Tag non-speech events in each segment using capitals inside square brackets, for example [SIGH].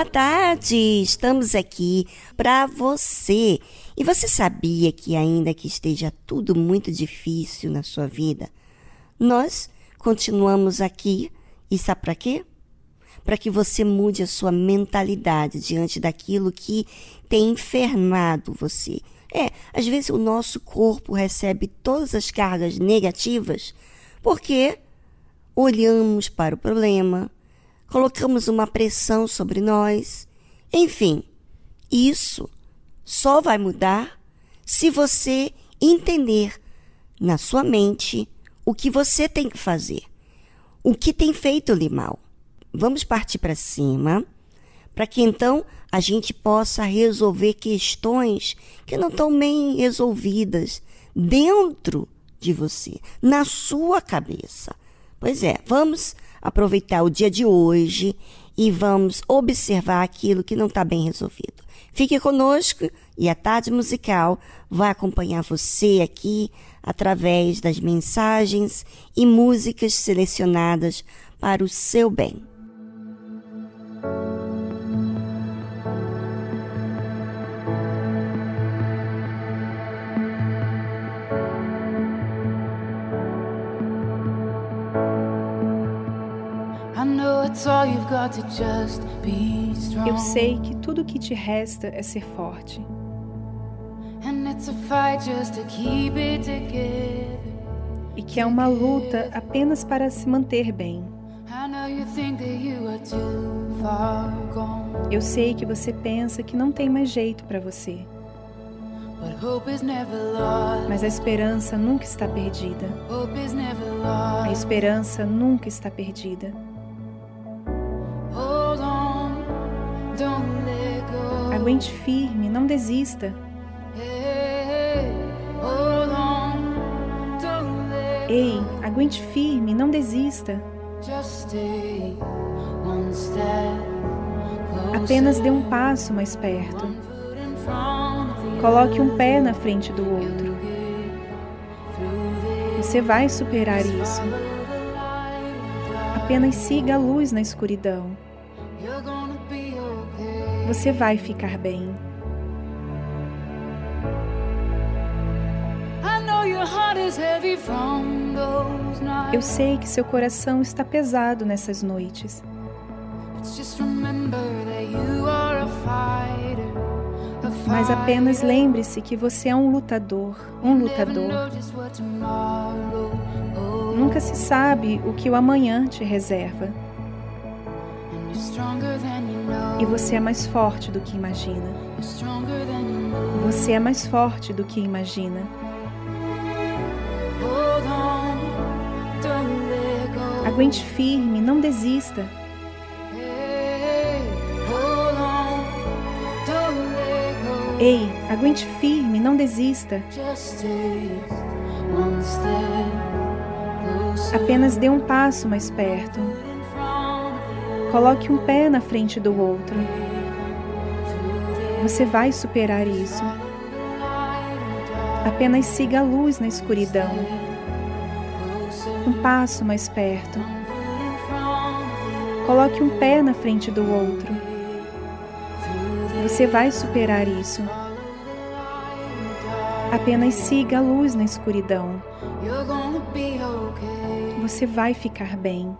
Boa tarde, estamos aqui para você. E você sabia que, ainda que esteja tudo muito difícil na sua vida, nós continuamos aqui e sabe para quê? Para que você mude a sua mentalidade diante daquilo que tem infernado você. É, às vezes o nosso corpo recebe todas as cargas negativas porque olhamos para o problema, colocamos uma pressão sobre nós. Enfim, isso só vai mudar se você entender na sua mente o que você tem que fazer, o que tem feito-lhe mal. Vamos partir para cima, para que então a gente possa resolver questões que não estão bem resolvidas dentro de você, na sua cabeça. Pois é, vamos aproveitar o dia de hoje e vamos observar aquilo que não está bem resolvido. Fique conosco e a tarde musical vai acompanhar você aqui através das mensagens e músicas selecionadas para o seu bem. Eu sei que tudo o que te resta é ser forte. E que é uma luta apenas para se manter bem. Eu sei que você pensa que não tem mais jeito para você. Mas a esperança nunca está perdida. A esperança nunca está perdida. Aguente firme, não desista. Ei, aguente firme, não desista. Apenas dê um passo mais perto. Coloque um pé na frente do outro. Você vai superar isso. Apenas siga a luz na escuridão. Você vai ficar bem. Eu sei que seu coração está pesado nessas noites. Mas apenas lembre-se que você é um lutador, um lutador. Nunca se sabe o que o amanhã te reserva. E você é mais forte do que imagina. Você é mais forte do que imagina. Aguente firme, não desista. Ei, aguente firme, não desista. Apenas dê um passo mais perto. Coloque um pé na frente do outro. Você vai superar isso. Apenas siga a luz na escuridão. Um passo mais perto. Coloque um pé na frente do outro. Você vai superar isso. Apenas siga a luz na escuridão. Você vai ficar bem.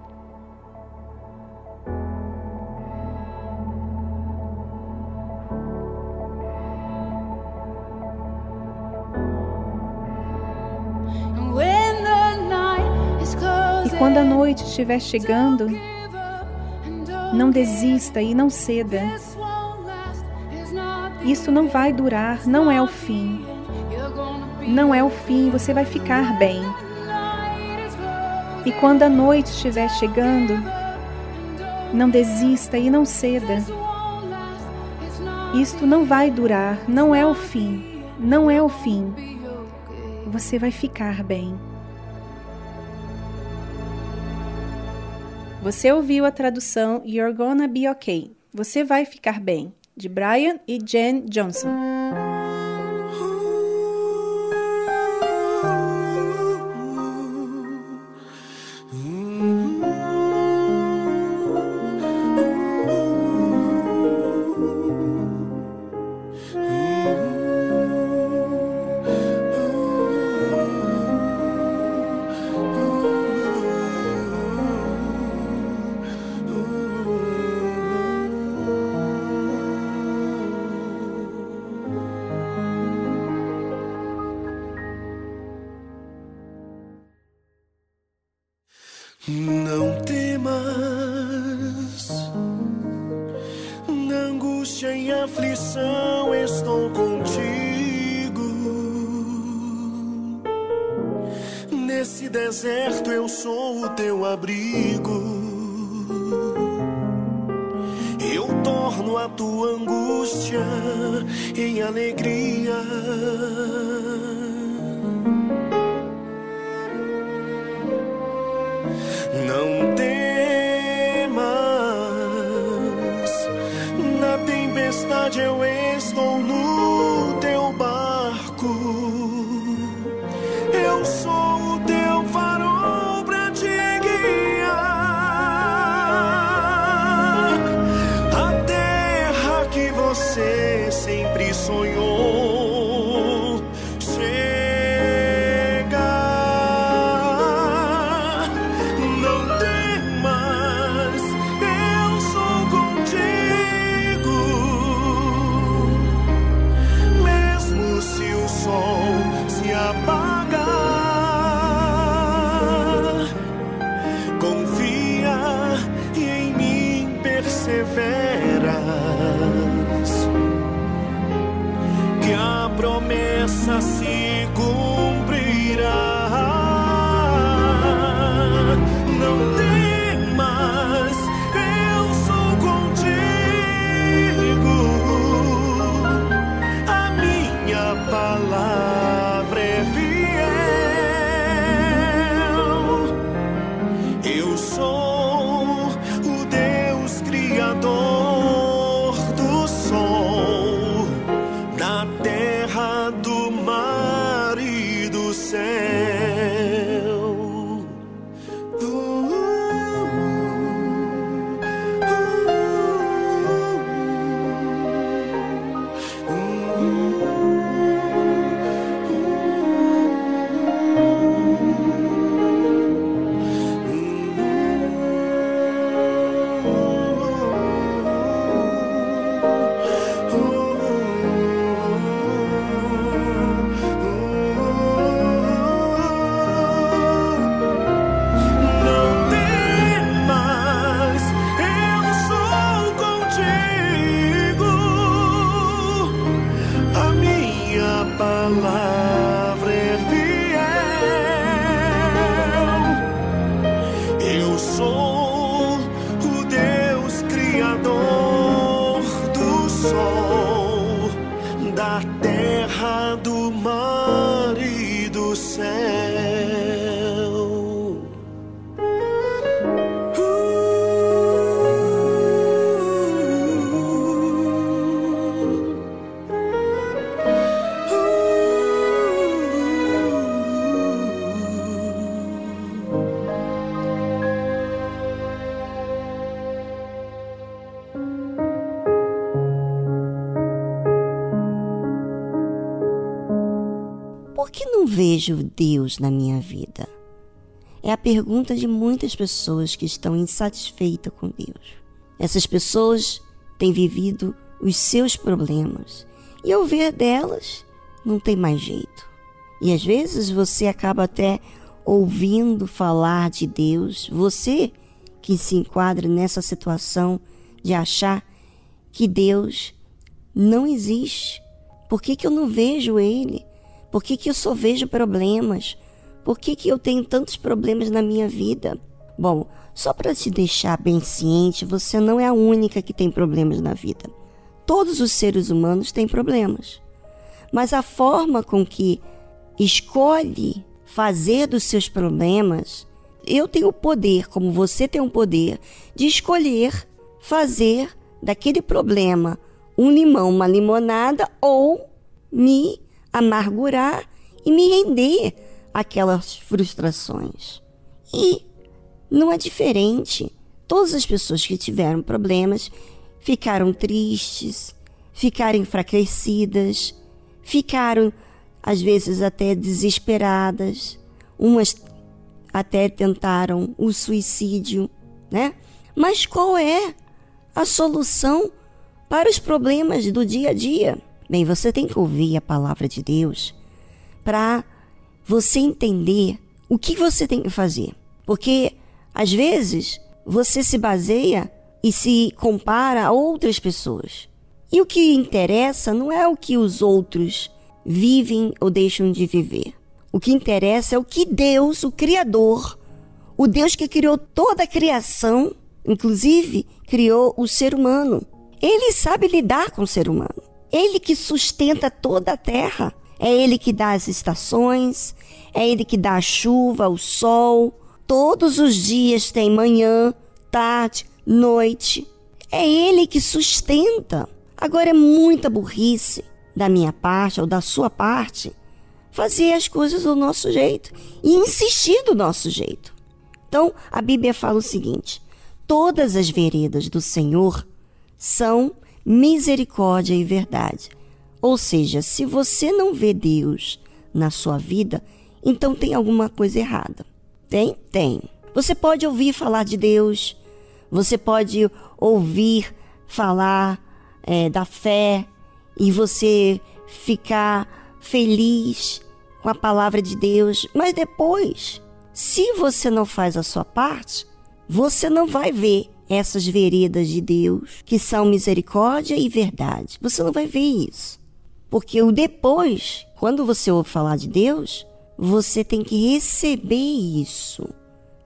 Noite estiver chegando, não desista e não ceda. Isso não vai durar, não é o fim. Não é o fim, você vai ficar bem. E quando a noite estiver chegando, não desista e não ceda. Isto não vai durar, não é o fim, não é o fim. Você vai ficar bem. Você ouviu a tradução You're Gonna Be Okay. Você vai ficar bem, de Brian e Jen Johnson. Vejo Na minha vida? É a pergunta de muitas pessoas que estão insatisfeitas com Deus. Essas pessoas têm vivido os seus problemas e ao ver delas, não tem mais jeito. E às vezes você acaba até ouvindo falar de Deus, você que se enquadra nessa situação de achar que Deus não existe. Por que, que eu não vejo Ele? Por que, que eu só vejo problemas? Por que, que eu tenho tantos problemas na minha vida? Bom, só para te deixar bem ciente, você não é a única que tem problemas na vida. Todos os seres humanos têm problemas. Mas a forma com que escolhe fazer dos seus problemas, eu tenho o poder, como você tem o poder, de escolher fazer daquele problema um limão, uma limonada ou me amargurar e me render àquelas frustrações. E não é diferente. Todas as pessoas que tiveram problemas ficaram tristes, ficaram enfraquecidas, ficaram às vezes até desesperadas. Umas até tentaram o suicídio, né? Mas qual é a solução para os problemas do dia a dia? Bem, você tem que ouvir a palavra de Deus para você entender o que você tem que fazer. Porque às vezes você se baseia e se compara a outras pessoas. E o que interessa não é o que os outros vivem ou deixam de viver. O que interessa é o que Deus, o Criador, o Deus que criou toda a criação, inclusive criou o ser humano. Ele sabe lidar com o ser humano. Ele que sustenta toda a terra. É Ele que dá as estações, é Ele que dá a chuva, o sol. Todos os dias tem manhã, tarde, noite. É Ele que sustenta. Agora é muita burrice da minha parte ou da sua parte fazer as coisas do nosso jeito e insistir do nosso jeito. Então, a Bíblia fala o seguinte: todas as veredas do Senhor são misericórdia e verdade. Ou seja, se você não vê Deus na sua vida, então tem alguma coisa errada. Tem? Tem. Você pode ouvir falar de Deus, você pode ouvir falar é, da fé e você ficar feliz com a palavra de Deus, mas depois, se você não faz a sua parte, você não vai ver essas veredas de Deus, que são misericórdia e verdade. Você não vai ver isso. Porque o depois, quando você ouve falar de Deus, você tem que receber isso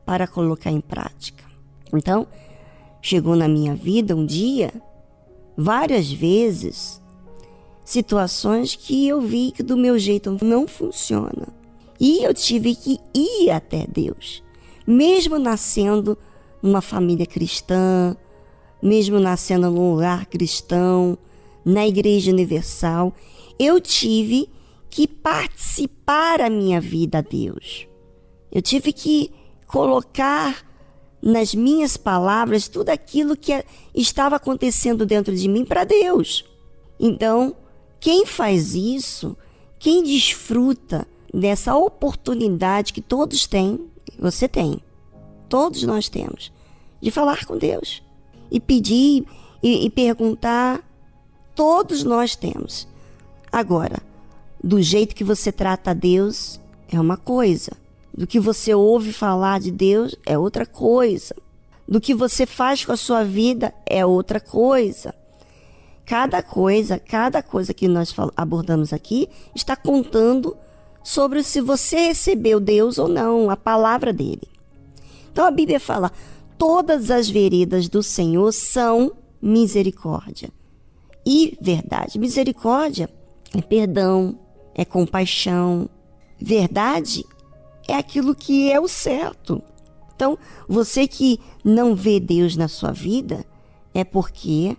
para colocar em prática. Então, chegou na minha vida um dia, várias vezes, situações que eu vi que do meu jeito não funciona. E eu tive que ir até Deus, mesmo nascendo numa família cristã, mesmo nascendo num lar cristão, na Igreja Universal, eu tive que participar a minha vida a Deus. Eu tive que colocar nas minhas palavras tudo aquilo que estava acontecendo dentro de mim para Deus. Então, quem faz isso, quem desfruta dessa oportunidade que todos têm, você tem, todos nós temos, de falar com Deus e pedir e, e perguntar, todos nós temos. Agora, do jeito que você trata a Deus é uma coisa, do que você ouve falar de Deus é outra coisa, do que você faz com a sua vida é outra coisa. Cada coisa, cada coisa que nós abordamos aqui está contando sobre se você recebeu Deus ou não, a palavra dele. Então a Bíblia fala: todas as veredas do Senhor são misericórdia e verdade. Misericórdia é perdão, é compaixão. Verdade é aquilo que é o certo. Então, você que não vê Deus na sua vida, é porque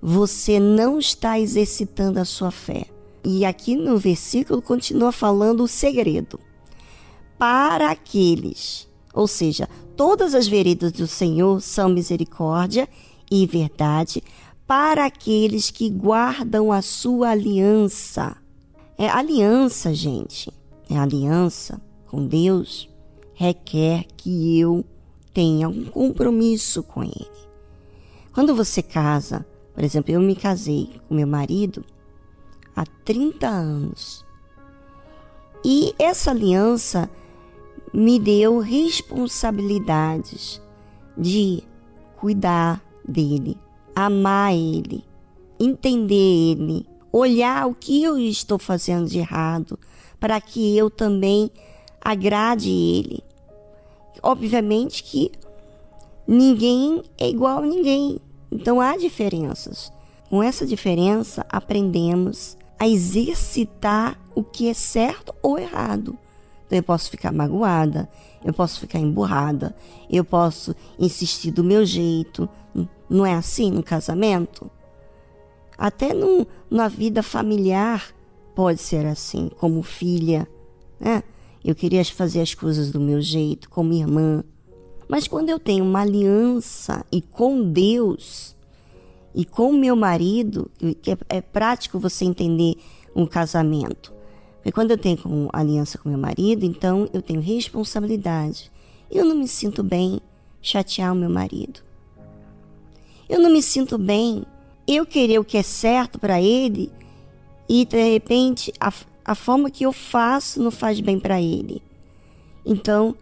você não está exercitando a sua fé. E aqui no versículo continua falando o segredo. Para aqueles, ou seja, todas as veredas do Senhor são misericórdia e verdade para aqueles que guardam a sua aliança. É aliança, gente. É aliança com Deus requer que eu tenha um compromisso com Ele. Quando você casa, por exemplo, eu me casei com meu marido há 30 anos. E essa aliança me deu responsabilidades de cuidar dele, amar ele, entender ele, olhar o que eu estou fazendo de errado, para que eu também agrade ele. Obviamente que ninguém é igual a ninguém, então há diferenças. Com essa diferença, aprendemos a exercitar o que é certo ou errado. Então eu posso ficar magoada, eu posso ficar emburrada, eu posso insistir do meu jeito. Não é assim no casamento? Até no, na vida familiar pode ser assim, como filha, né? Eu queria fazer as coisas do meu jeito, como irmã. Mas quando eu tenho uma aliança e com Deus e com meu marido, que é, é prático você entender um casamento. Porque quando eu tenho uma aliança com meu marido, então eu tenho responsabilidade. Eu não me sinto bem chatear o meu marido. Eu não me sinto bem eu querer o que é certo para ele e de repente a, a forma que eu faço não faz bem para ele. Então,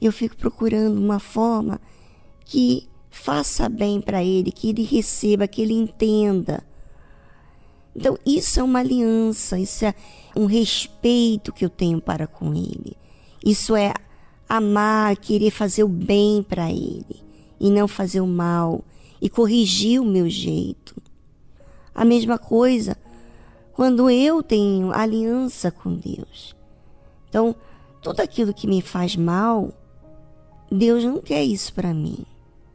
eu fico procurando uma forma que faça bem para ele, que ele receba, que ele entenda. Então, isso é uma aliança, isso é um respeito que eu tenho para com ele. Isso é amar, querer fazer o bem para ele e não fazer o mal e corrigir o meu jeito. A mesma coisa quando eu tenho aliança com Deus. Então, tudo aquilo que me faz mal, Deus não quer isso para mim.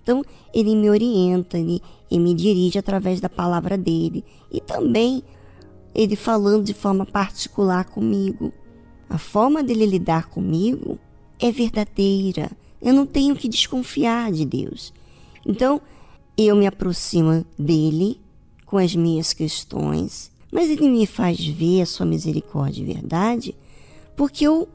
Então, ele me orienta, ele me dirige através da palavra dele e também ele falando de forma particular comigo. A forma dele lidar comigo é verdadeira. Eu não tenho que desconfiar de Deus. Então, eu me aproximo dele com as minhas questões mas ele me faz ver a sua misericórdia verdade, porque eu,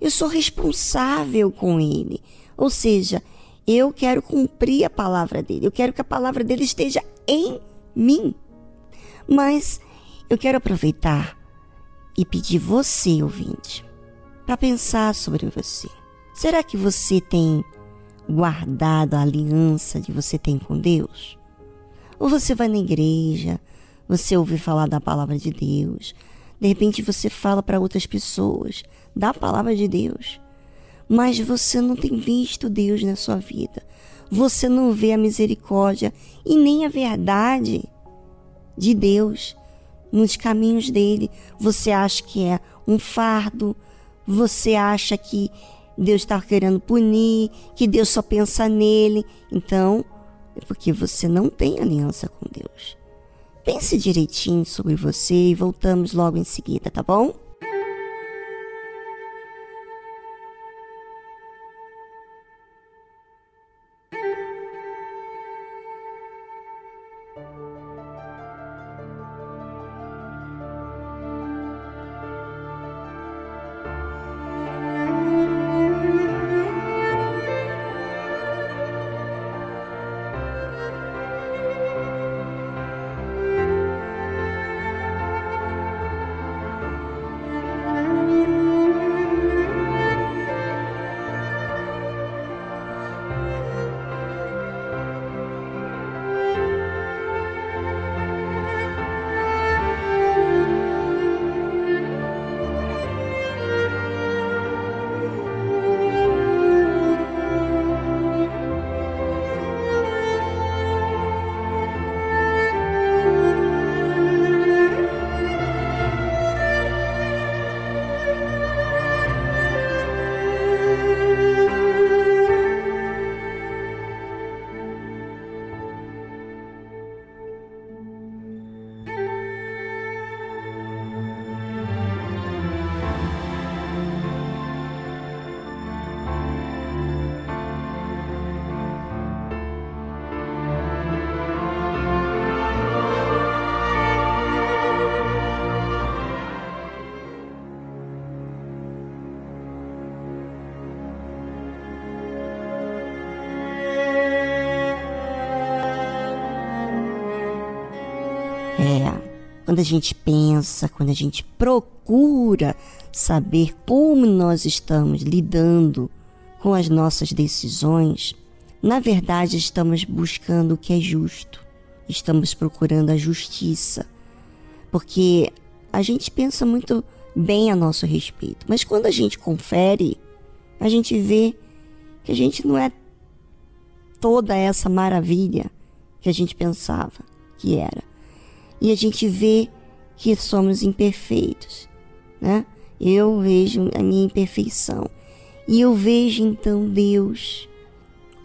eu sou responsável com ele. Ou seja, eu quero cumprir a palavra dele, eu quero que a palavra dele esteja em mim. Mas eu quero aproveitar e pedir você, ouvinte, para pensar sobre você. Será que você tem guardado a aliança que você tem com Deus? Ou você vai na igreja, você ouve falar da palavra de Deus, De repente você fala para outras pessoas da palavra de Deus, mas você não tem visto Deus na sua vida. Você não vê a misericórdia e nem a verdade de Deus nos caminhos dele. Você acha que é um fardo, você acha que Deus está querendo punir, que Deus só pensa nele. Então, é porque você não tem aliança com Deus. Pense direitinho sobre você e voltamos logo em seguida, tá bom? Quando a gente pensa, quando a gente procura saber como nós estamos lidando com as nossas decisões, na verdade estamos buscando o que é justo, estamos procurando a justiça, porque a gente pensa muito bem a nosso respeito, mas quando a gente confere, a gente vê que a gente não é toda essa maravilha que a gente pensava que era e a gente vê que somos imperfeitos, né? Eu vejo a minha imperfeição e eu vejo então Deus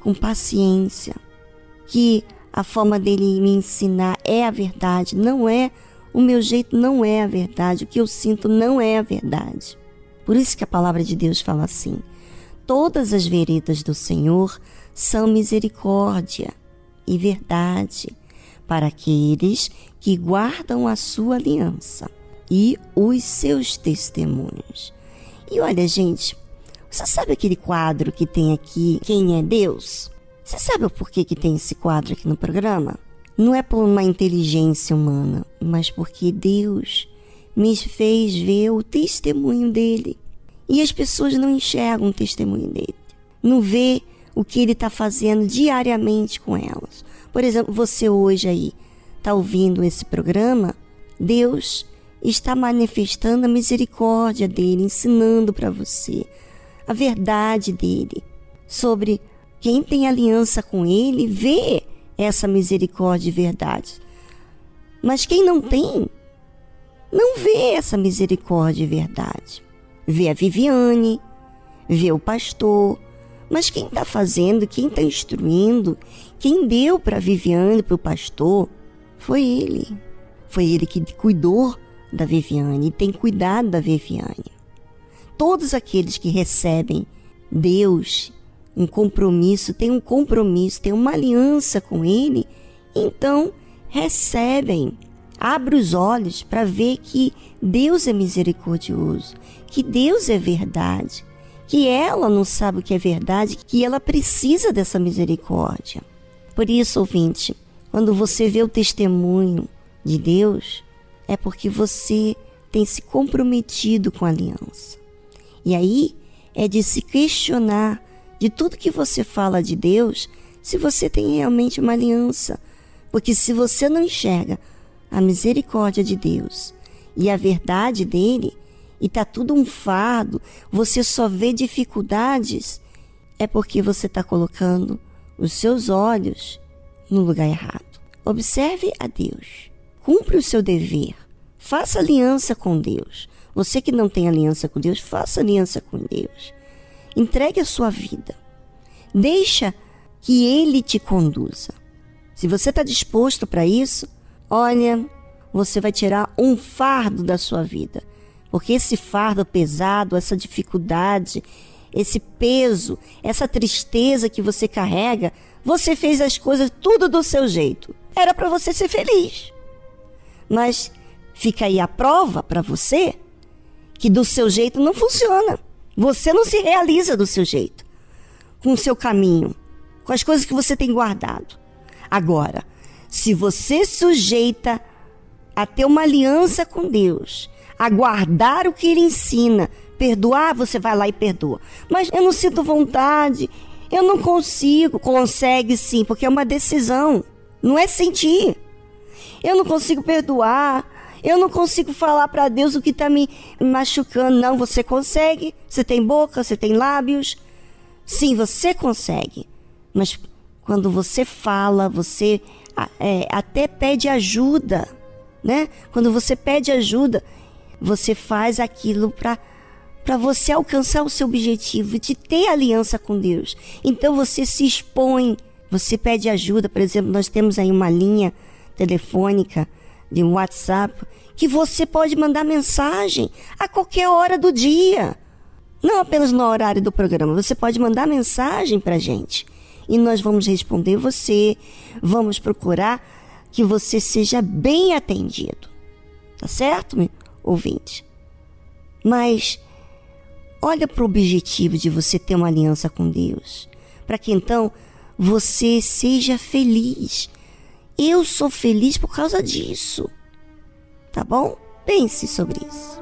com paciência, que a forma dele me ensinar é a verdade, não é o meu jeito não é a verdade, o que eu sinto não é a verdade. Por isso que a palavra de Deus fala assim: todas as veredas do Senhor são misericórdia e verdade para aqueles que guardam a sua aliança e os seus testemunhos. E olha, gente, você sabe aquele quadro que tem aqui, Quem é Deus? Você sabe o porquê que tem esse quadro aqui no programa? Não é por uma inteligência humana, mas porque Deus me fez ver o testemunho dele. E as pessoas não enxergam o testemunho dele. Não vê o que ele está fazendo diariamente com elas. Por exemplo, você hoje aí está ouvindo esse programa, Deus está manifestando a misericórdia dele, ensinando para você a verdade dele sobre quem tem aliança com ele, vê essa misericórdia e verdade. Mas quem não tem, não vê essa misericórdia e verdade. Vê a Viviane, vê o pastor, mas quem está fazendo, quem está instruindo, quem deu para a Viviane, para o pastor, foi ele. Foi ele que cuidou da Viviane e tem cuidado da Viviane. Todos aqueles que recebem Deus, um compromisso, tem um compromisso, tem uma aliança com Ele, então recebem. Abre os olhos para ver que Deus é misericordioso, que Deus é verdade, que ela não sabe o que é verdade, que ela precisa dessa misericórdia. Por isso, ouvinte, quando você vê o testemunho de Deus, é porque você tem se comprometido com a aliança. E aí é de se questionar de tudo que você fala de Deus, se você tem realmente uma aliança. Porque se você não enxerga a misericórdia de Deus e a verdade dele, e tá tudo um fardo, você só vê dificuldades, é porque você está colocando os seus olhos no lugar errado. Observe a Deus. Cumpre o seu dever. Faça aliança com Deus. Você que não tem aliança com Deus, faça aliança com Deus. Entregue a sua vida. Deixa que Ele te conduza. Se você está disposto para isso, olha, você vai tirar um fardo da sua vida. Porque esse fardo pesado, essa dificuldade, esse peso, essa tristeza que você carrega, você fez as coisas tudo do seu jeito. Era para você ser feliz. Mas fica aí a prova para você que do seu jeito não funciona. Você não se realiza do seu jeito, com o seu caminho, com as coisas que você tem guardado. Agora, se você sujeita a ter uma aliança com Deus, a guardar o que Ele ensina, perdoar, você vai lá e perdoa. Mas eu não sinto vontade, eu não consigo. Consegue sim, porque é uma decisão, não é sentir. Eu não consigo perdoar, eu não consigo falar para Deus o que está me machucando. Não, você consegue. Você tem boca, você tem lábios. Sim, você consegue. Mas quando você fala, você é, até pede ajuda, né? Quando você pede ajuda, você faz aquilo para para você alcançar o seu objetivo de ter aliança com Deus. Então você se expõe, você pede ajuda. Por exemplo, nós temos aí uma linha telefônica de WhatsApp que você pode mandar mensagem a qualquer hora do dia. Não apenas no horário do programa, você pode mandar mensagem para gente e nós vamos responder você, vamos procurar que você seja bem atendido. Tá certo, meu ouvinte? Mas olha para o objetivo de você ter uma aliança com Deus, para que então você seja feliz. Eu sou feliz por causa disso. Tá bom? Pense sobre isso.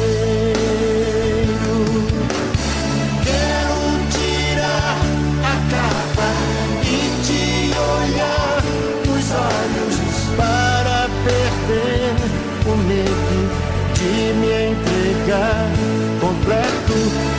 De me entregar completo.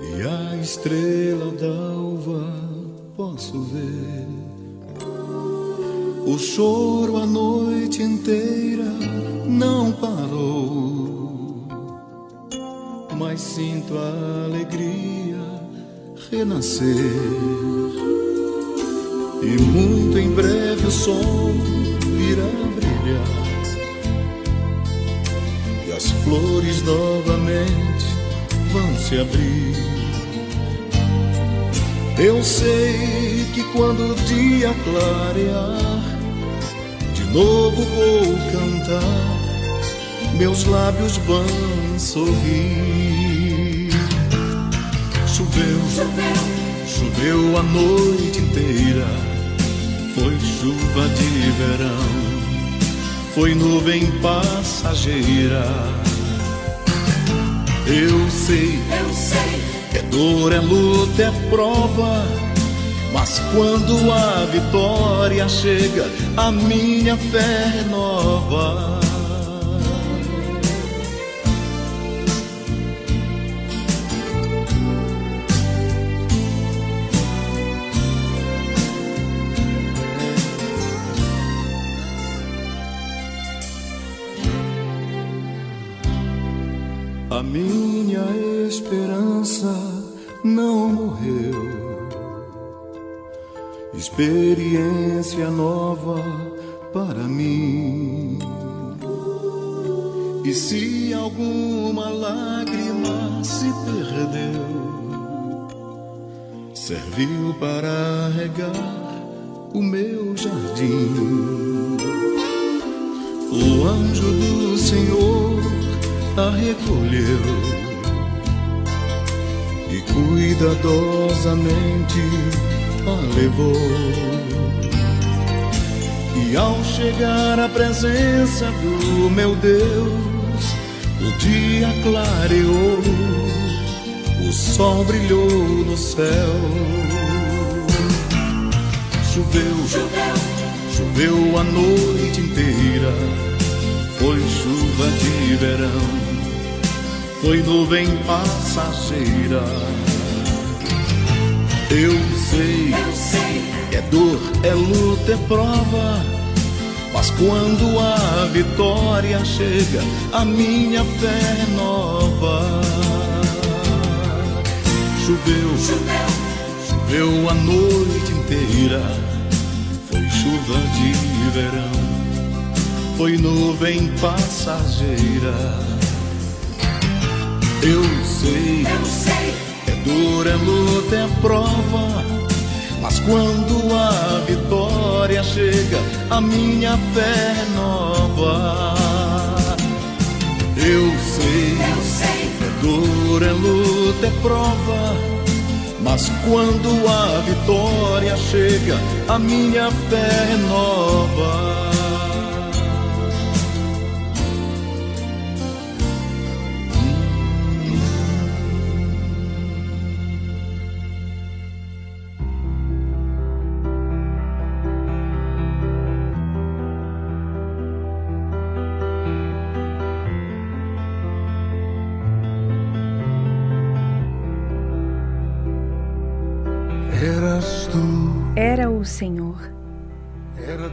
E a estrela d'alva posso ver. O choro a noite inteira não parou, mas sinto a alegria renascer. E muito em breve o sol irá brilhar e as flores novamente vão se abrir. Eu sei que quando o dia clarear, de novo vou cantar, meus lábios vão sorrir. Choveu, choveu, choveu a noite inteira, foi chuva de verão, foi nuvem passageira. Eu sei, eu sei. É dor, é luta, é prova. Mas quando a vitória chega, a minha fé é Experiência nova para mim. E se alguma lágrima se perdeu, serviu para regar o meu jardim. O anjo do Senhor a recolheu e cuidadosamente a levou. E ao chegar à presença do meu Deus, o dia clareou, o sol brilhou no céu. Choveu, choveu, choveu a noite inteira, foi chuva de verão foi nuvem passageira. Eu sei, eu sei, é dor, é luta, é prova. Mas quando a vitória chega, a minha fé é nova. Choveu, choveu, choveu a noite inteira. Foi chuva de verão, foi nuvem passageira. Eu sei, eu sei. Dor, é luta, é prova. Mas quando a vitória chega, a minha fé é nova. Eu sei, eu sei. É dor, é luta, é prova. Mas quando a vitória chega, a minha fé é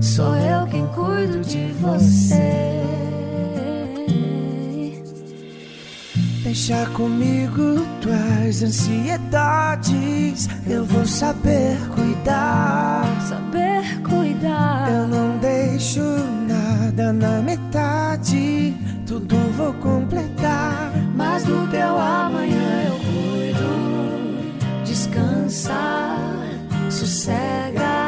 Sou eu quem cuido de você. Deixa comigo tuas ansiedades. Eu vou saber cuidar. Saber cuidar. Eu não deixo nada na metade. Tudo vou completar. Mas do teu amanhã eu cuido. Descansa, sossega.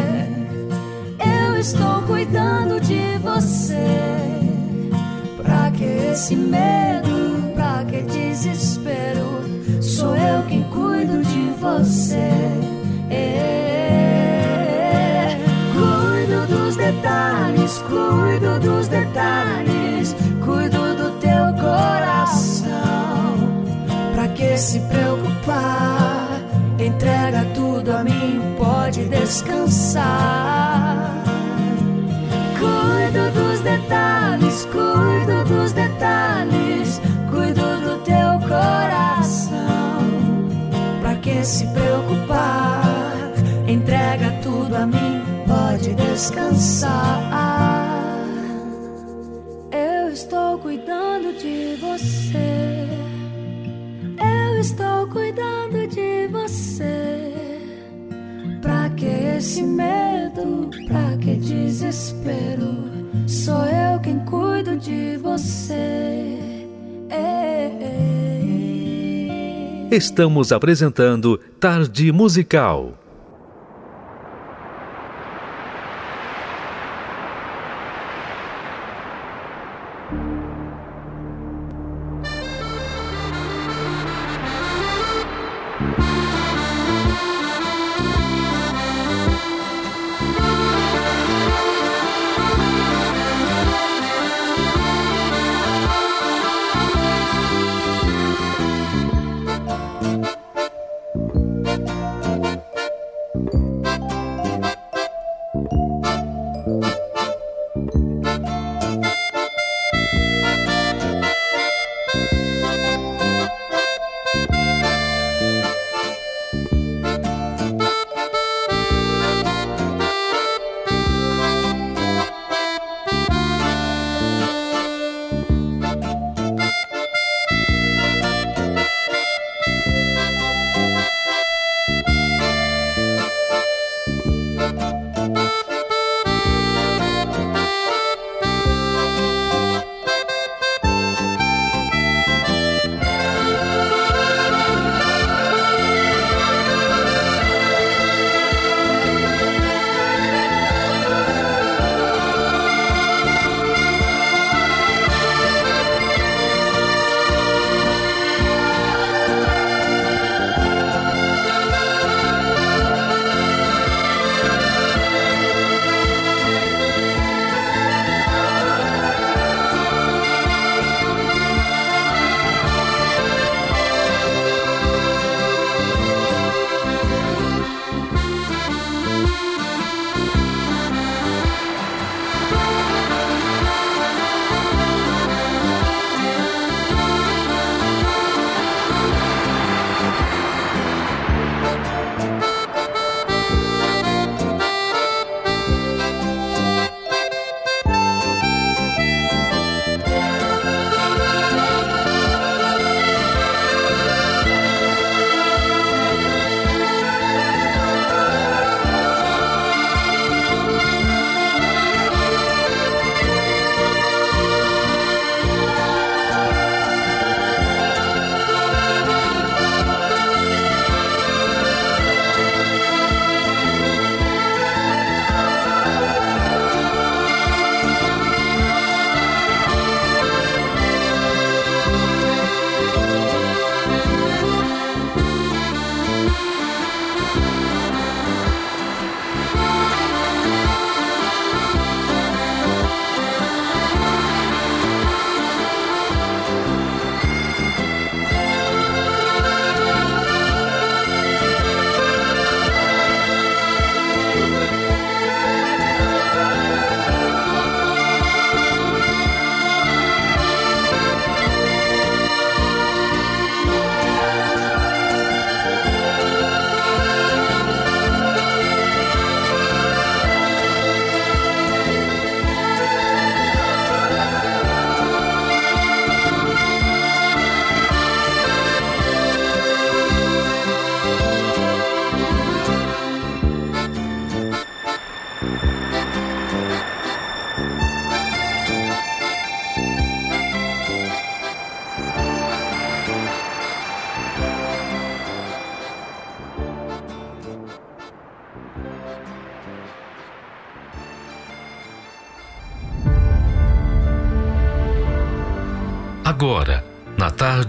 Estou cuidando de você. Pra que esse medo? Pra que desespero? Sou eu quem cuido de você. detalhes, cuido dos detalhes, cuido do teu coração. Pra que se preocupar? Entrega tudo a mim, pode descansar. Cuido dos detalhes, cuido dos detalhes, cuido do teu coração. Pra que se preocupar? Entrega tudo a mim pode descansar. Eu estou cuidando de você. Eu estou cuidando de você. Que esse medo? Pra que desespero? Sou eu quem cuido de você. Estamos apresentando Tarde Musical.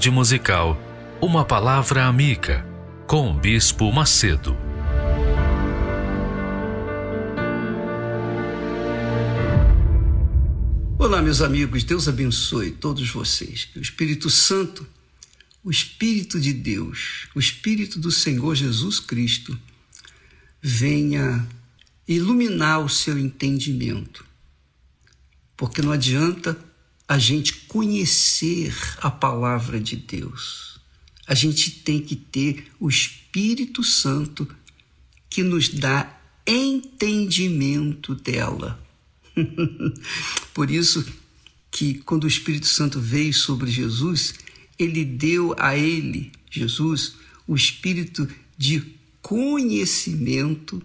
Tarde musical, uma palavra amiga com o Bispo Macedo. Olá, meus amigos, Deus abençoe todos vocês. Que o Espírito Santo, o Espírito de Deus, o Espírito do Senhor Jesus Cristo, venha iluminar o seu entendimento. Porque não adianta a gente conhecer a palavra de Deus. A gente tem que ter o Espírito Santo que nos dá entendimento dela. [LAUGHS] Por isso que quando o Espírito Santo veio sobre Jesus, ele deu a ele, Jesus, o espírito de conhecimento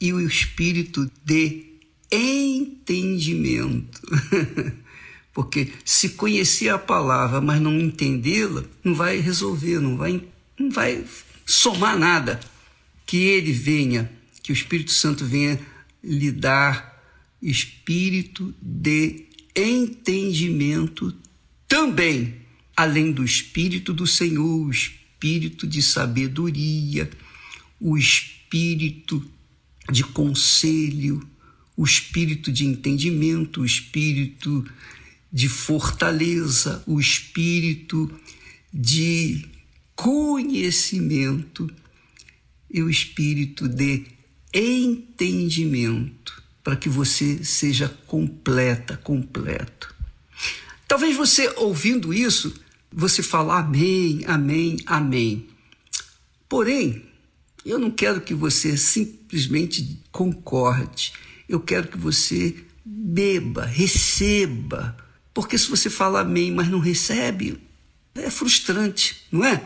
e o espírito de entendimento. [LAUGHS] Porque se conhecer a palavra, mas não entendê-la, não vai resolver, não vai, não vai somar nada. Que ele venha, que o Espírito Santo venha lhe dar espírito de entendimento também, além do espírito do Senhor, o espírito de sabedoria, o espírito de conselho, o espírito de entendimento, o espírito de fortaleza, o espírito de conhecimento e o espírito de entendimento, para que você seja completa, completo. Talvez você ouvindo isso, você fale amém, amém, amém. Porém, eu não quero que você simplesmente concorde. Eu quero que você beba, receba porque se você fala amém, mas não recebe, é frustrante, não é?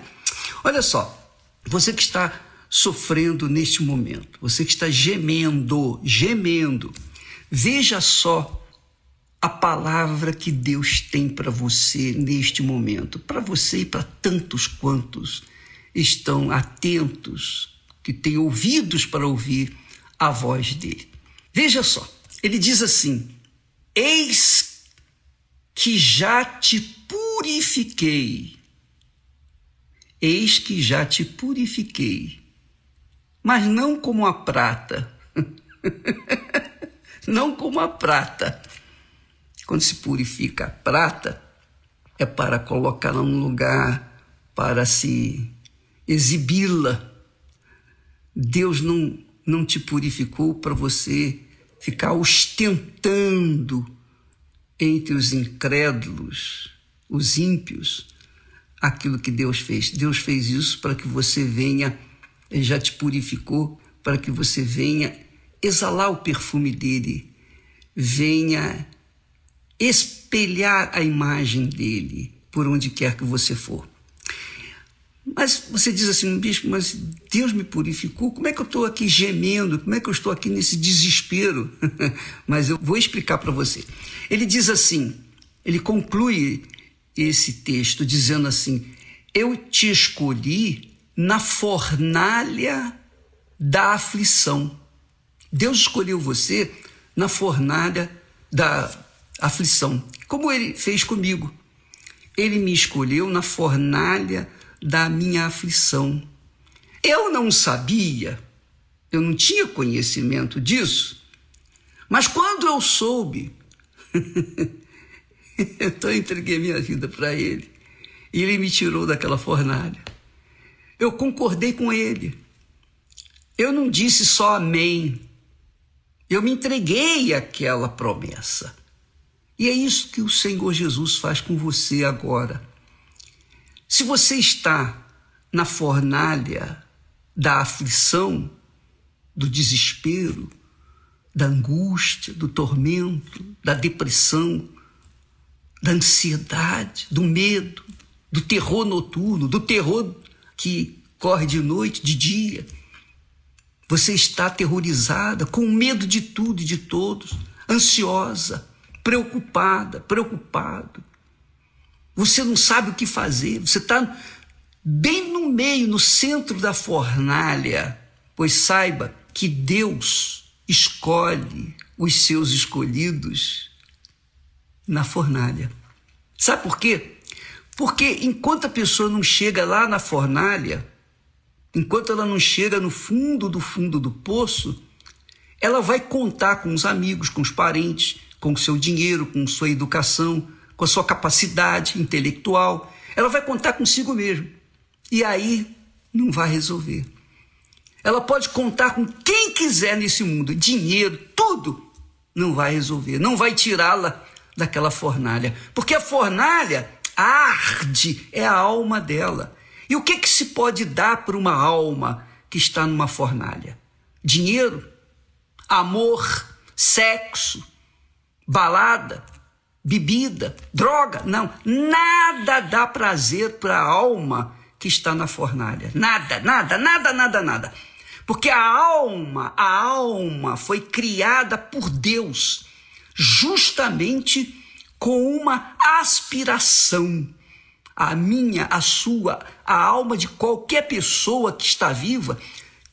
Olha só, você que está sofrendo neste momento, você que está gemendo, gemendo, veja só a palavra que Deus tem para você neste momento, para você e para tantos quantos estão atentos, que têm ouvidos para ouvir a voz dele. Veja só, ele diz assim: Eis que já te purifiquei. Eis que já te purifiquei, mas não como a prata. [LAUGHS] não como a prata. Quando se purifica a prata, é para colocá-la num lugar, para se exibi-la. Deus não, não te purificou para você ficar ostentando entre os incrédulos, os ímpios, aquilo que Deus fez. Deus fez isso para que você venha, Ele já te purificou, para que você venha exalar o perfume dele, venha espelhar a imagem dele por onde quer que você for. Mas você diz assim, bispo, mas Deus me purificou, como é que eu estou aqui gemendo, como é que eu estou aqui nesse desespero? [LAUGHS] mas eu vou explicar para você. Ele diz assim, ele conclui esse texto dizendo assim: Eu te escolhi na fornalha da aflição. Deus escolheu você na fornalha da aflição, como ele fez comigo. Ele me escolheu na fornalha da minha aflição. Eu não sabia, eu não tinha conhecimento disso, mas quando eu soube, então [LAUGHS] eu entreguei minha vida para ele e ele me tirou daquela fornalha. Eu concordei com ele. Eu não disse só amém. Eu me entreguei àquela promessa. E é isso que o Senhor Jesus faz com você agora. Se você está na fornalha da aflição, do desespero, da angústia, do tormento, da depressão, da ansiedade, do medo, do terror noturno, do terror que corre de noite, de dia. Você está aterrorizada, com medo de tudo e de todos, ansiosa, preocupada, preocupado. Você não sabe o que fazer, você está bem no meio, no centro da fornalha, pois saiba que Deus escolhe os seus escolhidos na fornalha. Sabe por quê? Porque enquanto a pessoa não chega lá na fornalha, enquanto ela não chega no fundo do fundo do poço, ela vai contar com os amigos, com os parentes, com o seu dinheiro, com sua educação, com a sua capacidade intelectual. Ela vai contar consigo mesmo. E aí não vai resolver. Ela pode contar com quem quiser nesse mundo, dinheiro, tudo, não vai resolver, não vai tirá-la daquela fornalha, porque a fornalha arde, é a alma dela. E o que que se pode dar para uma alma que está numa fornalha? Dinheiro, amor, sexo, balada, bebida, droga, não, nada dá prazer para a alma que está na fornalha. Nada, nada, nada, nada, nada. Porque a alma, a alma foi criada por Deus justamente com uma aspiração. A minha, a sua, a alma de qualquer pessoa que está viva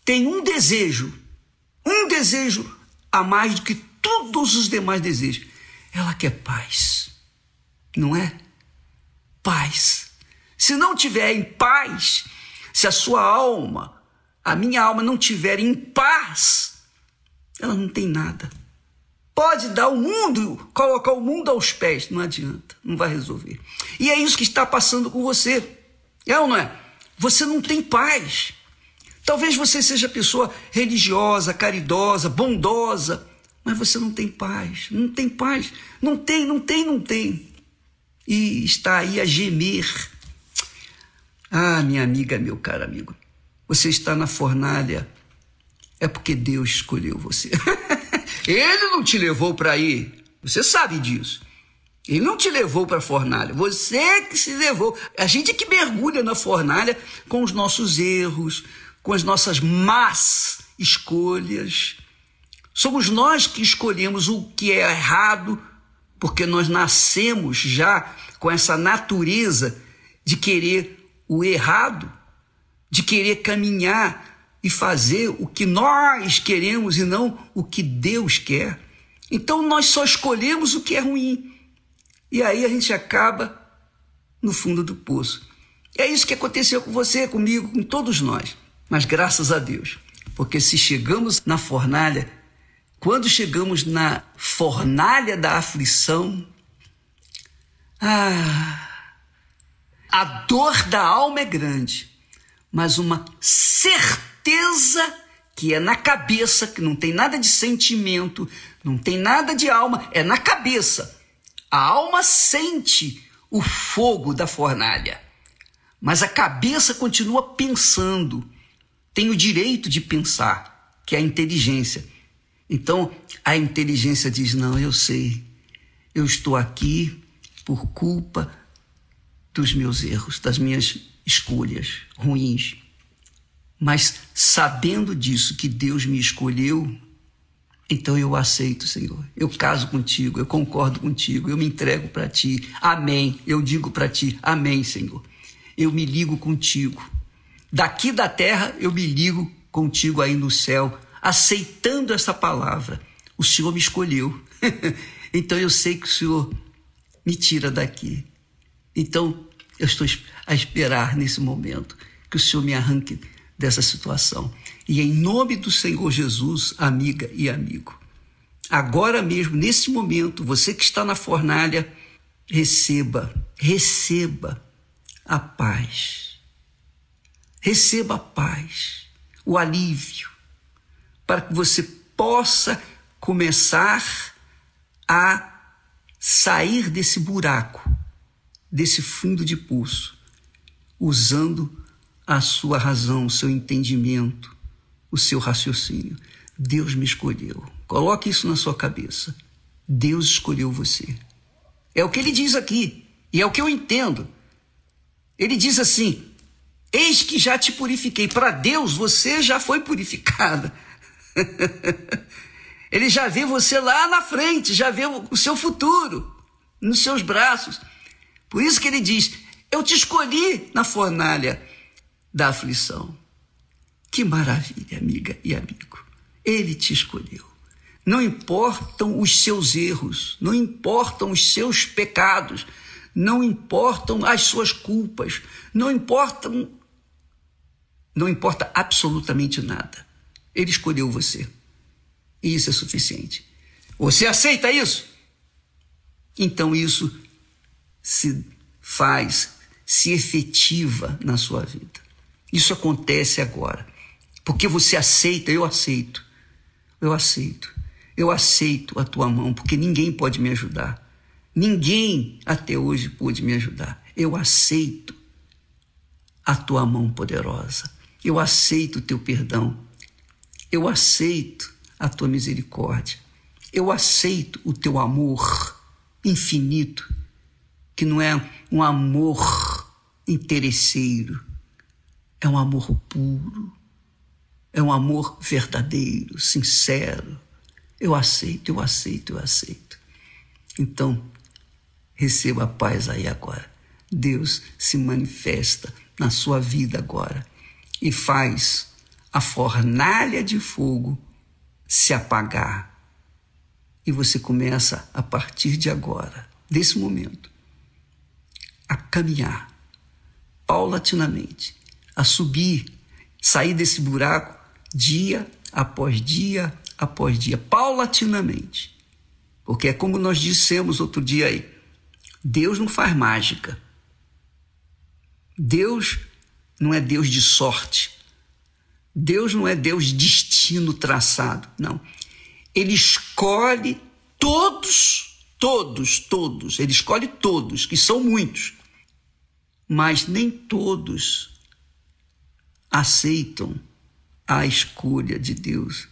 tem um desejo, um desejo a mais do que todos os demais desejos. Ela quer paz, não é? Paz. Se não tiver em paz, se a sua alma a minha alma não tiver em paz, ela não tem nada. Pode dar o mundo, colocar o mundo aos pés, não adianta, não vai resolver. E é isso que está passando com você. É ou não é? Você não tem paz. Talvez você seja pessoa religiosa, caridosa, bondosa, mas você não tem paz. Não tem paz. Não tem, não tem, não tem. E está aí a gemer. Ah, minha amiga, meu caro amigo, você está na fornalha, é porque Deus escolheu você. [LAUGHS] Ele não te levou para aí. Você sabe disso. Ele não te levou para a fornalha, você que se levou. A gente que mergulha na fornalha com os nossos erros, com as nossas más escolhas. Somos nós que escolhemos o que é errado, porque nós nascemos já com essa natureza de querer o errado de querer caminhar e fazer o que nós queremos e não o que Deus quer. Então nós só escolhemos o que é ruim. E aí a gente acaba no fundo do poço. É isso que aconteceu com você, comigo, com todos nós. Mas graças a Deus, porque se chegamos na fornalha, quando chegamos na fornalha da aflição, ah, a dor da alma é grande mas uma certeza que é na cabeça, que não tem nada de sentimento, não tem nada de alma, é na cabeça. A alma sente o fogo da fornalha, mas a cabeça continua pensando. Tem o direito de pensar, que é a inteligência. Então a inteligência diz: Não, eu sei, eu estou aqui por culpa dos meus erros, das minhas escolhas ruins. Mas sabendo disso, que Deus me escolheu, então eu aceito, Senhor. Eu caso contigo, eu concordo contigo, eu me entrego para ti. Amém. Eu digo para ti, amém, Senhor. Eu me ligo contigo. Daqui da terra eu me ligo contigo aí no céu, aceitando essa palavra. O Senhor me escolheu. [LAUGHS] então eu sei que o Senhor me tira daqui. Então eu estou a esperar nesse momento que o Senhor me arranque dessa situação. E em nome do Senhor Jesus, amiga e amigo, agora mesmo, nesse momento, você que está na fornalha, receba, receba a paz. Receba a paz, o alívio, para que você possa começar a sair desse buraco desse fundo de pulso, usando a sua razão, o seu entendimento, o seu raciocínio. Deus me escolheu. Coloque isso na sua cabeça. Deus escolheu você. É o que ele diz aqui, e é o que eu entendo. Ele diz assim: Eis que já te purifiquei. Para Deus, você já foi purificada. [LAUGHS] ele já vê você lá na frente, já vê o seu futuro nos seus braços. Por isso que ele diz: Eu te escolhi na fornalha da aflição. Que maravilha, amiga e amigo. Ele te escolheu. Não importam os seus erros, não importam os seus pecados, não importam as suas culpas, não importam não importa absolutamente nada. Ele escolheu você. E isso é suficiente. Você aceita isso? Então isso se faz, se efetiva na sua vida. Isso acontece agora. Porque você aceita, eu aceito. Eu aceito. Eu aceito a tua mão, porque ninguém pode me ajudar. Ninguém até hoje pôde me ajudar. Eu aceito a tua mão poderosa. Eu aceito o teu perdão. Eu aceito a tua misericórdia. Eu aceito o teu amor infinito, que não é um amor interesseiro, é um amor puro, é um amor verdadeiro, sincero. Eu aceito, eu aceito, eu aceito. Então, receba a paz aí agora. Deus se manifesta na sua vida agora e faz a fornalha de fogo se apagar. E você começa, a partir de agora, desse momento, a caminhar paulatinamente, a subir, sair desse buraco dia após dia após dia, paulatinamente. Porque é como nós dissemos outro dia aí: Deus não faz mágica. Deus não é Deus de sorte. Deus não é Deus de destino traçado, não. Ele escolhe todos, todos, todos. Ele escolhe todos, que são muitos. Mas nem todos aceitam a escolha de Deus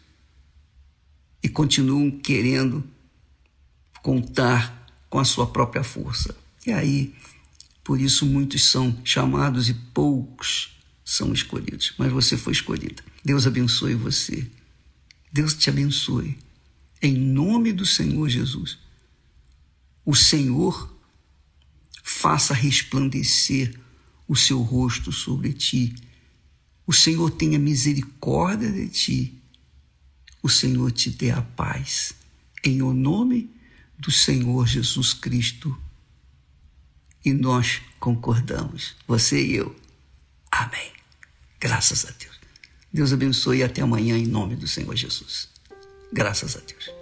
e continuam querendo contar com a sua própria força. E aí por isso muitos são chamados e poucos são escolhidos. Mas você foi escolhida. Deus abençoe você. Deus te abençoe. Em nome do Senhor Jesus. O Senhor faça resplandecer o seu rosto sobre ti. O Senhor tenha misericórdia de ti. O Senhor te dê a paz. Em o nome do Senhor Jesus Cristo e nós concordamos, você e eu. Amém. Graças a Deus. Deus abençoe e até amanhã em nome do Senhor Jesus. Graças a Deus.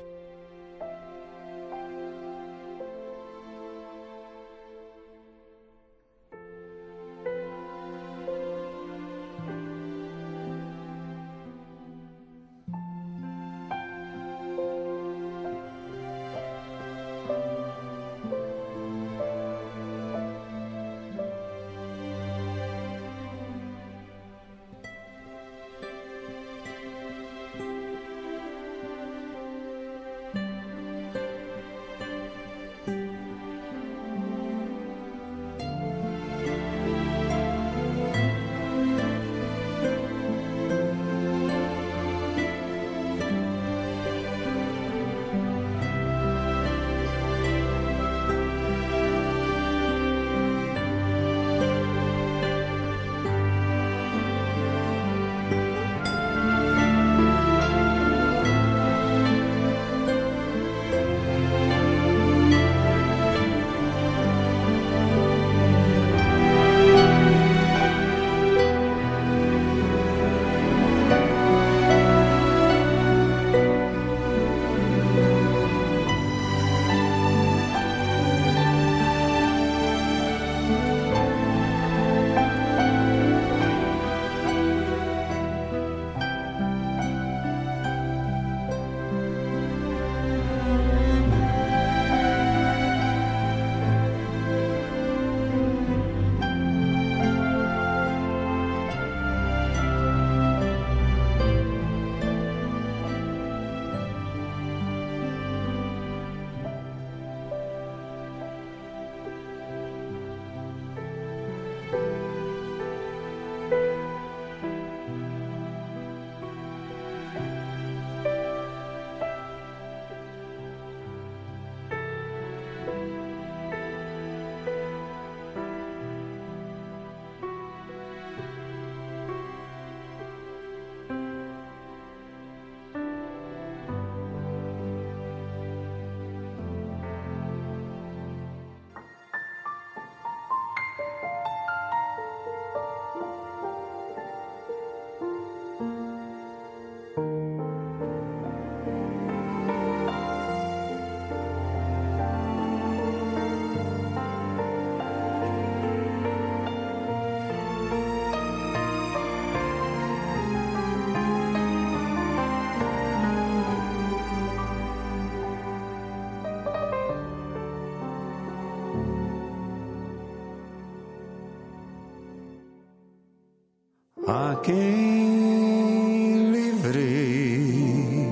Quem livrei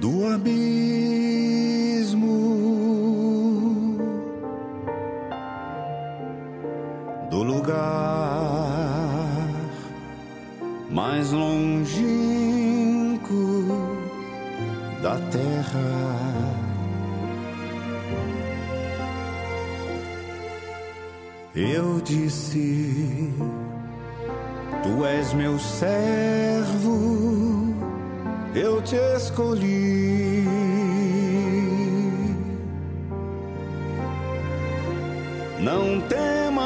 do abismo do lugar mais longínquo da terra. Eu disse: és meu servo, eu te escolhi. Não temas,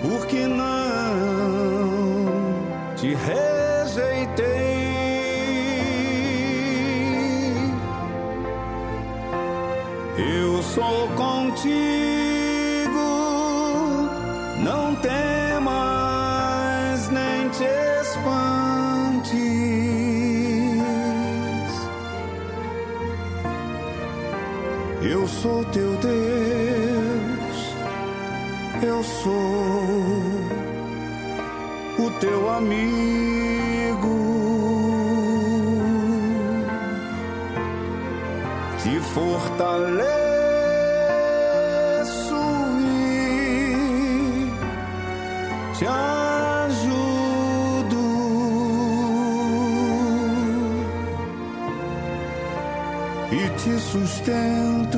porque não te rejeitei. O teu amigo. Te fortaleço e te ajudo. E te sustento.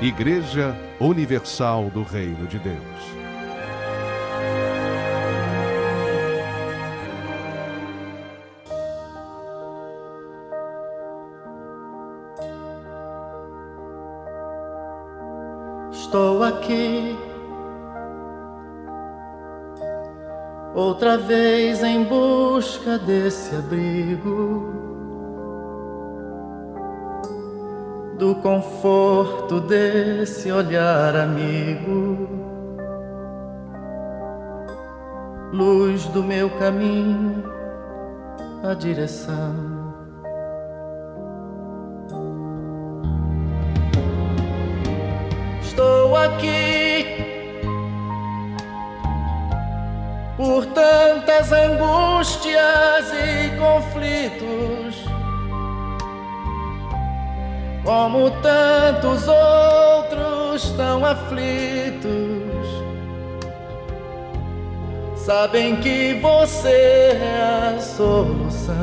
Igreja Universal do Reino de Deus. Estou aqui outra vez em busca desse abrigo do conforto desse olhar amigo, luz do meu caminho, a direção. Estou aqui por tantas angústias e conflitos como tantos outros tão aflitos, sabem que você é a solução.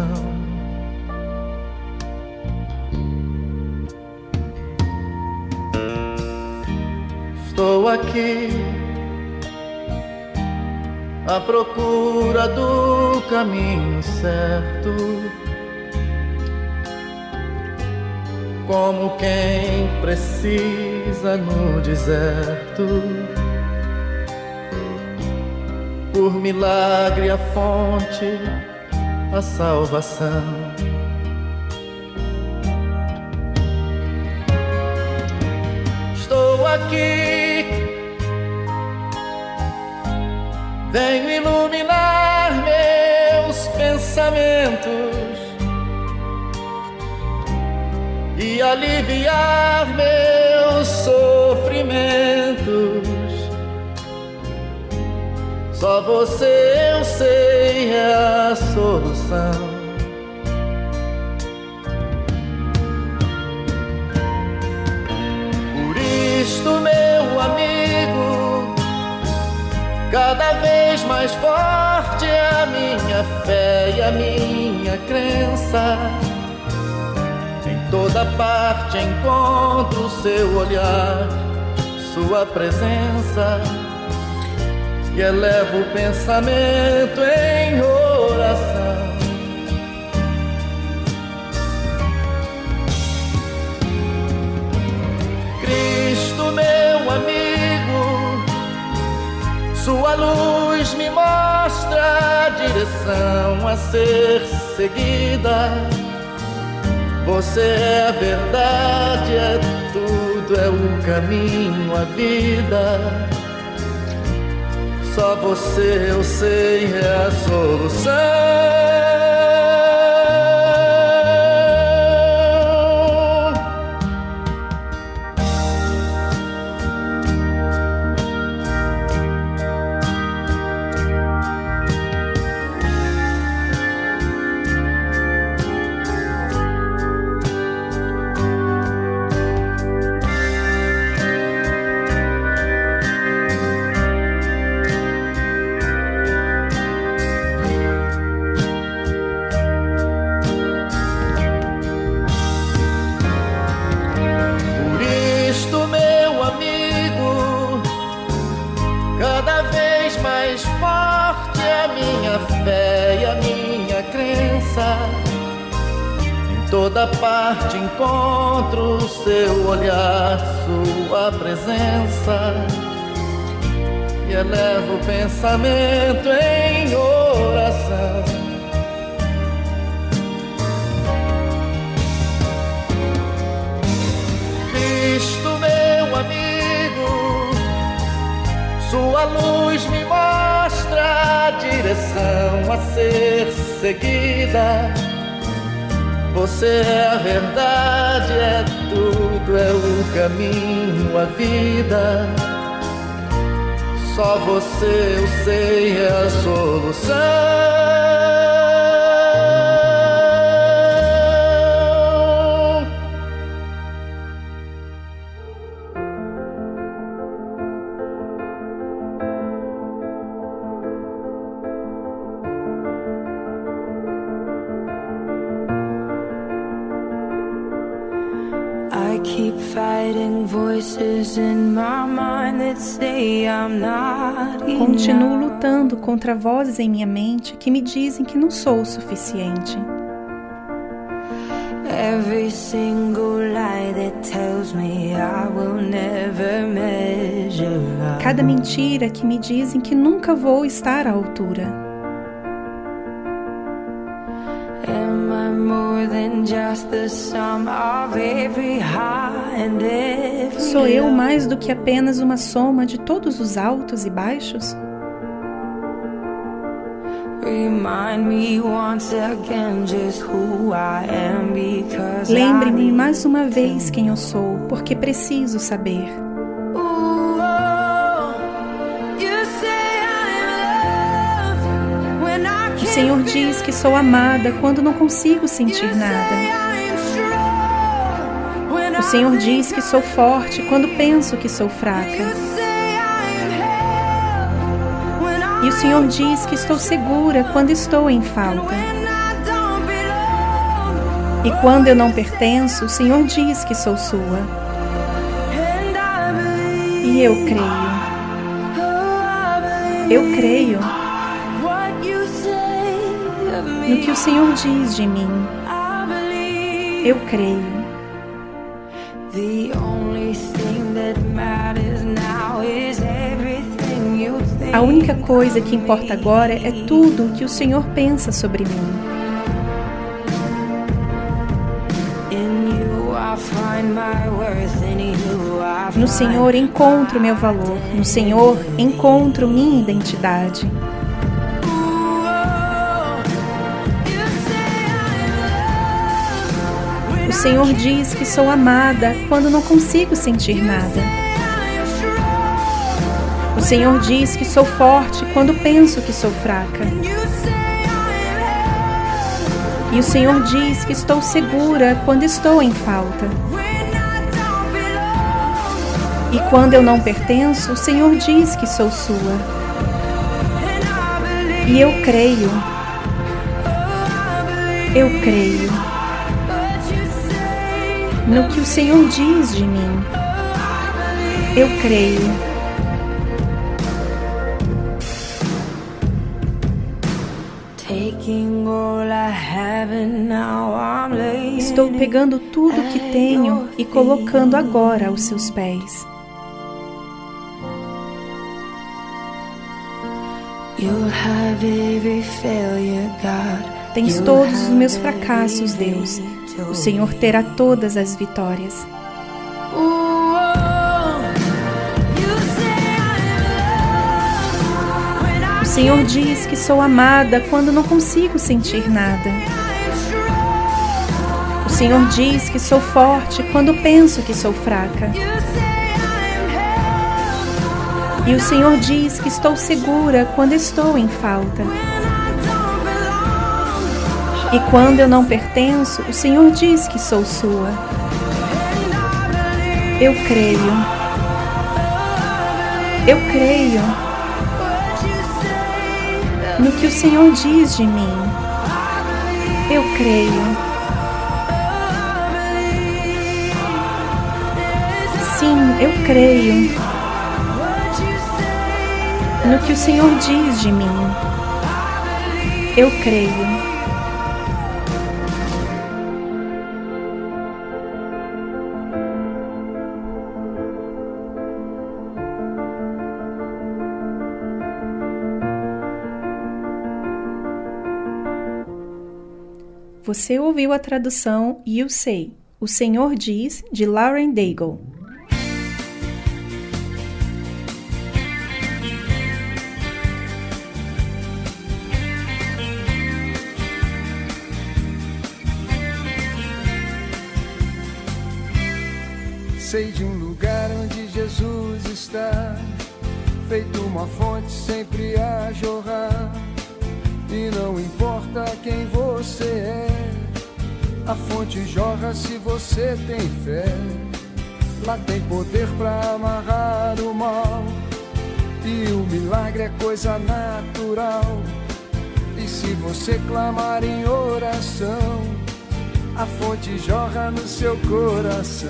Estou aqui à procura do caminho certo como quem precisa no deserto. Por milagre a fonte, a salvação. Estou aqui, venho iluminar meus pensamentos aliviar meus sofrimentos. Só você eu sei é a solução. Por isto, meu amigo, cada vez mais forte é a minha fé e a minha crença toda parte encontro seu olhar, sua presença e elevo o pensamento em oração. Cristo, meu amigo, sua luz me mostra a direção a ser seguida você é a verdade, é tudo, é o caminho, a vida. Só você eu sei é a solução. Contra vozes em minha mente que me dizem que não sou o suficiente. Cada mentira que me dizem que nunca vou estar à altura. Sou eu mais do que apenas uma soma de todos os altos e baixos? Lembre-me mais uma vez quem eu sou, porque preciso saber. O Senhor diz que sou amada quando não consigo sentir nada. O Senhor diz que sou forte quando penso que sou fraca. E o Senhor diz que estou segura quando estou em falta. E quando eu não pertenço, o Senhor diz que sou sua. E eu creio. Eu creio no que o Senhor diz de mim. Eu creio. A única coisa que importa agora é tudo o que o Senhor pensa sobre mim. No Senhor encontro meu valor, no Senhor encontro minha identidade. O Senhor diz que sou amada quando não consigo sentir nada. O Senhor diz que sou forte quando penso que sou fraca. E o Senhor diz que estou segura quando estou em falta. E quando eu não pertenço, o Senhor diz que sou sua. E eu creio. Eu creio no que o Senhor diz de mim. Eu creio. Estou pegando tudo que tenho e colocando agora aos seus pés. Tens todos os meus fracassos, Deus. O Senhor terá todas as vitórias. Senhor diz que sou amada quando não consigo sentir nada. O Senhor diz que sou forte quando penso que sou fraca. E o Senhor diz que estou segura quando estou em falta. E quando eu não pertenço, o Senhor diz que sou sua. Eu creio. Eu creio que o Senhor diz de mim. Eu creio. Sim, eu creio no que o Senhor diz de mim. Eu creio. Você ouviu a tradução You Say, O Senhor Diz, de Lauren Daigle. Sei de um lugar onde Jesus está, feito uma fonte sempre a jorrar e não importa quem você é, a fonte jorra se você tem fé. Lá tem poder para amarrar o mal, e o milagre é coisa natural. E se você clamar em oração, a fonte jorra no seu coração.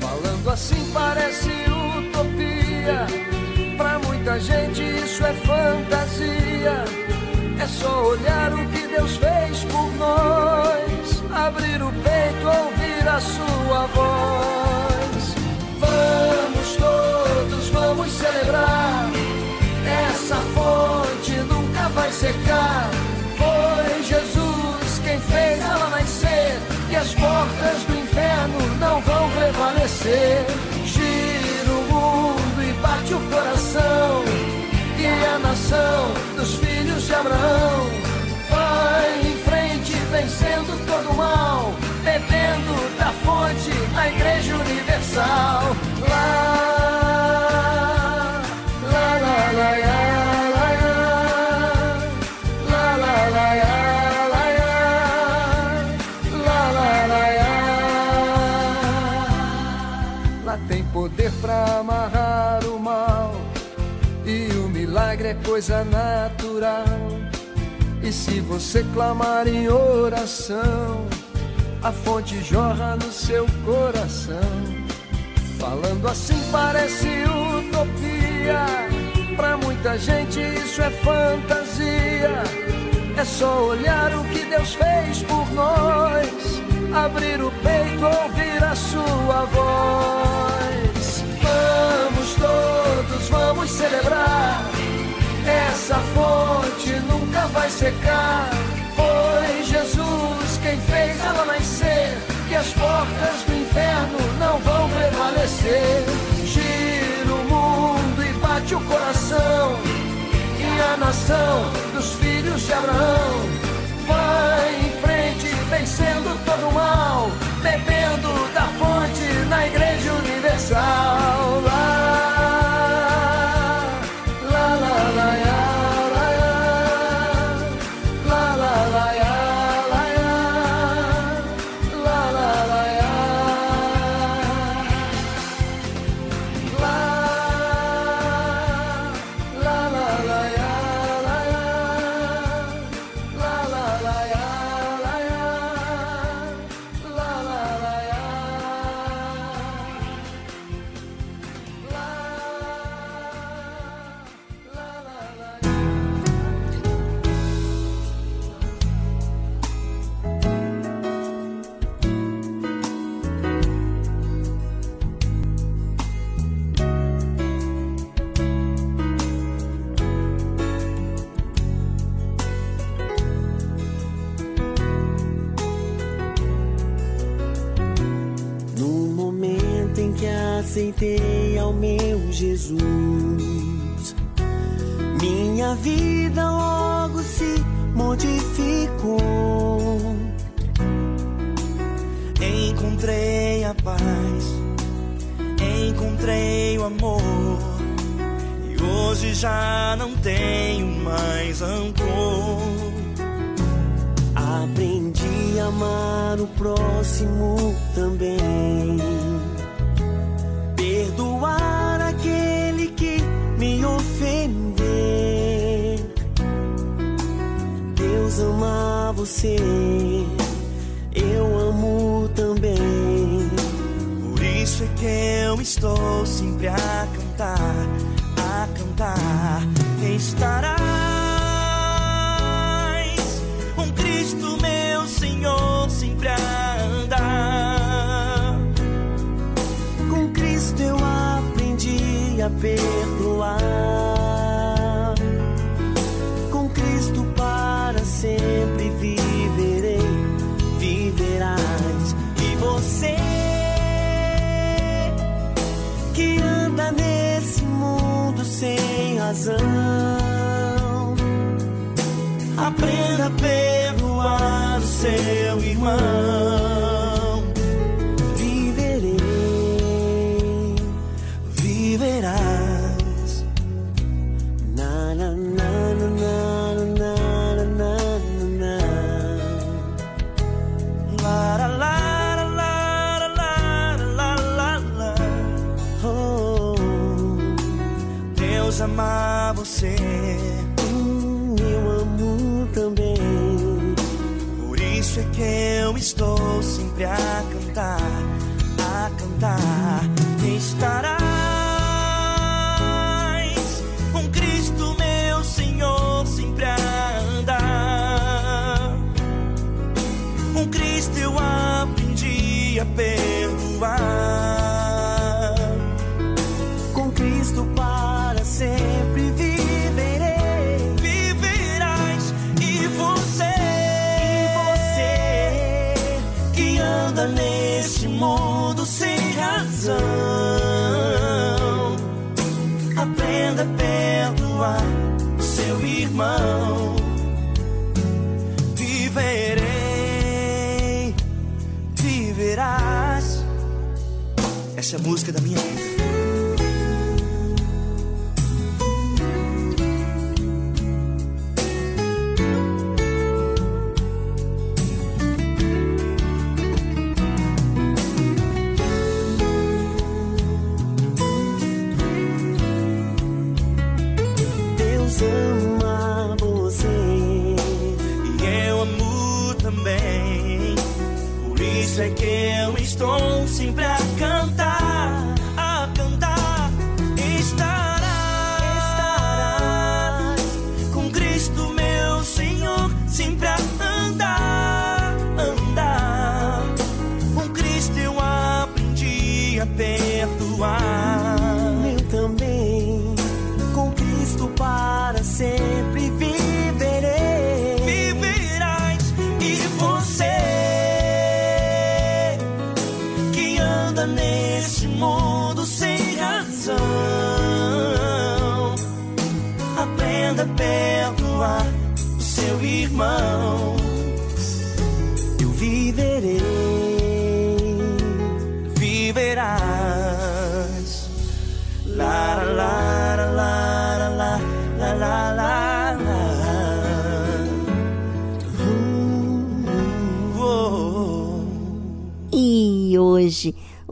Falando assim parece utopia. Pra muita gente isso é fantasia. Só olhar o que Deus fez por nós. Abrir o peito, ouvir a sua voz. Vamos todos, vamos celebrar. Essa fonte nunca vai secar. Foi Jesus quem fez ela nascer. E as portas do inferno não vão prevalecer. Gira o mundo e bate o coração. E a nação dos filhos de Abraão vai em frente, vencendo todo o mal, bebendo da fonte, a Igreja Universal. Coisa natural. E se você clamar em oração, a fonte jorra no seu coração. Falando assim parece utopia. Pra muita gente isso é fantasia. É só olhar o que Deus fez por nós. Abrir o peito, ouvir a sua voz. Vamos todos, vamos celebrar. Essa fonte nunca vai secar. Foi Jesus quem fez ela nascer. E as portas do inferno não vão prevalecer. Gira o mundo e bate o coração. E a nação dos filhos de Abraão vai em frente, vencendo todo o mal. Bebendo da fonte na Igreja Universal. Essa é a música da minha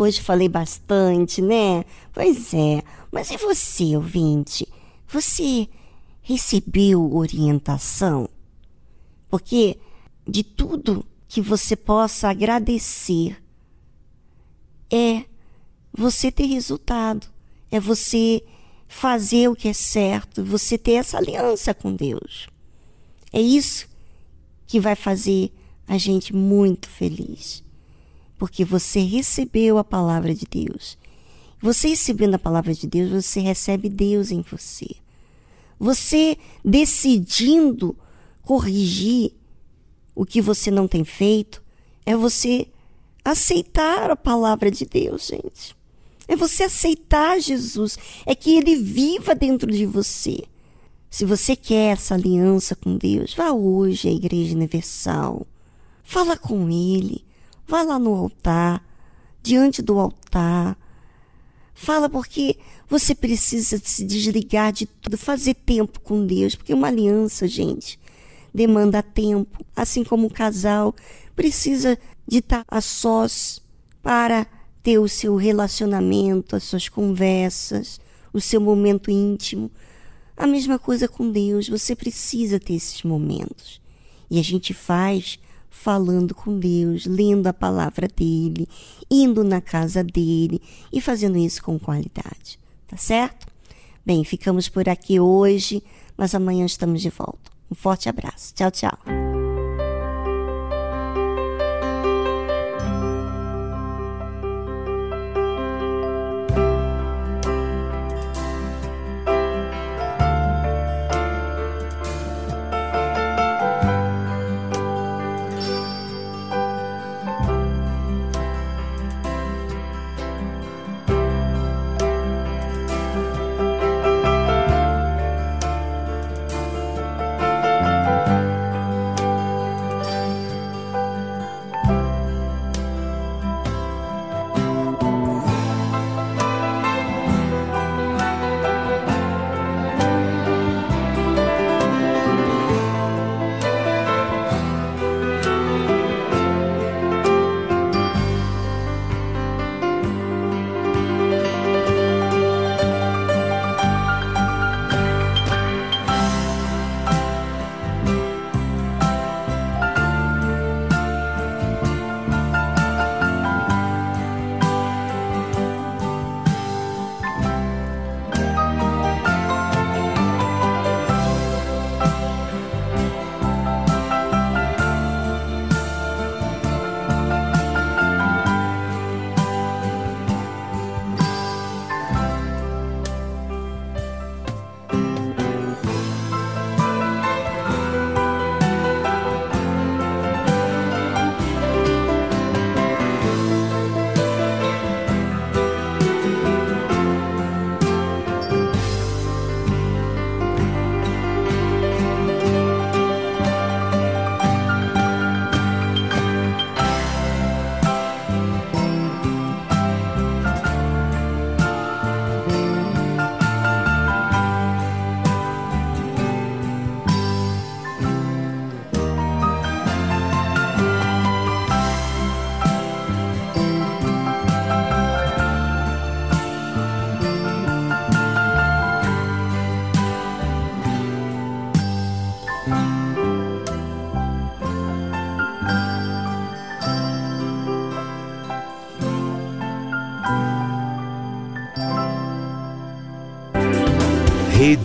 Hoje falei bastante, né? Pois é. Mas e você, ouvinte? Você recebeu orientação? Porque de tudo que você possa agradecer é você ter resultado, é você fazer o que é certo, você ter essa aliança com Deus. É isso que vai fazer a gente muito feliz porque você recebeu a palavra de Deus. Você recebendo a palavra de Deus, você recebe Deus em você. Você decidindo corrigir o que você não tem feito, é você aceitar a palavra de Deus, gente. É você aceitar Jesus, é que ele viva dentro de você. Se você quer essa aliança com Deus, vá hoje à Igreja Universal. Fala com ele. Vá lá no altar, diante do altar. Fala porque você precisa se desligar de tudo, fazer tempo com Deus, porque uma aliança, gente, demanda tempo, assim como um casal precisa de estar a sós para ter o seu relacionamento, as suas conversas, o seu momento íntimo. A mesma coisa com Deus, você precisa ter esses momentos. E a gente faz falando com Deus, lendo a palavra dele, indo na casa dele e fazendo isso com qualidade. Tá certo? Bem, ficamos por aqui hoje, mas amanhã estamos de volta. Um forte abraço. Tchau, tchau.